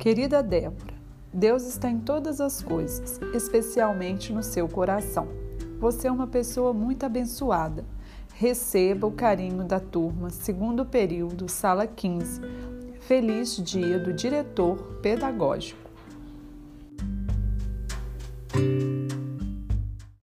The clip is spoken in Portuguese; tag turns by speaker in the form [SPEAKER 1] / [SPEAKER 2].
[SPEAKER 1] Querida Débora, Deus está em todas as coisas, especialmente no seu coração. Você é uma pessoa muito abençoada. Receba o carinho da turma, segundo período, sala 15. Feliz dia do diretor pedagógico.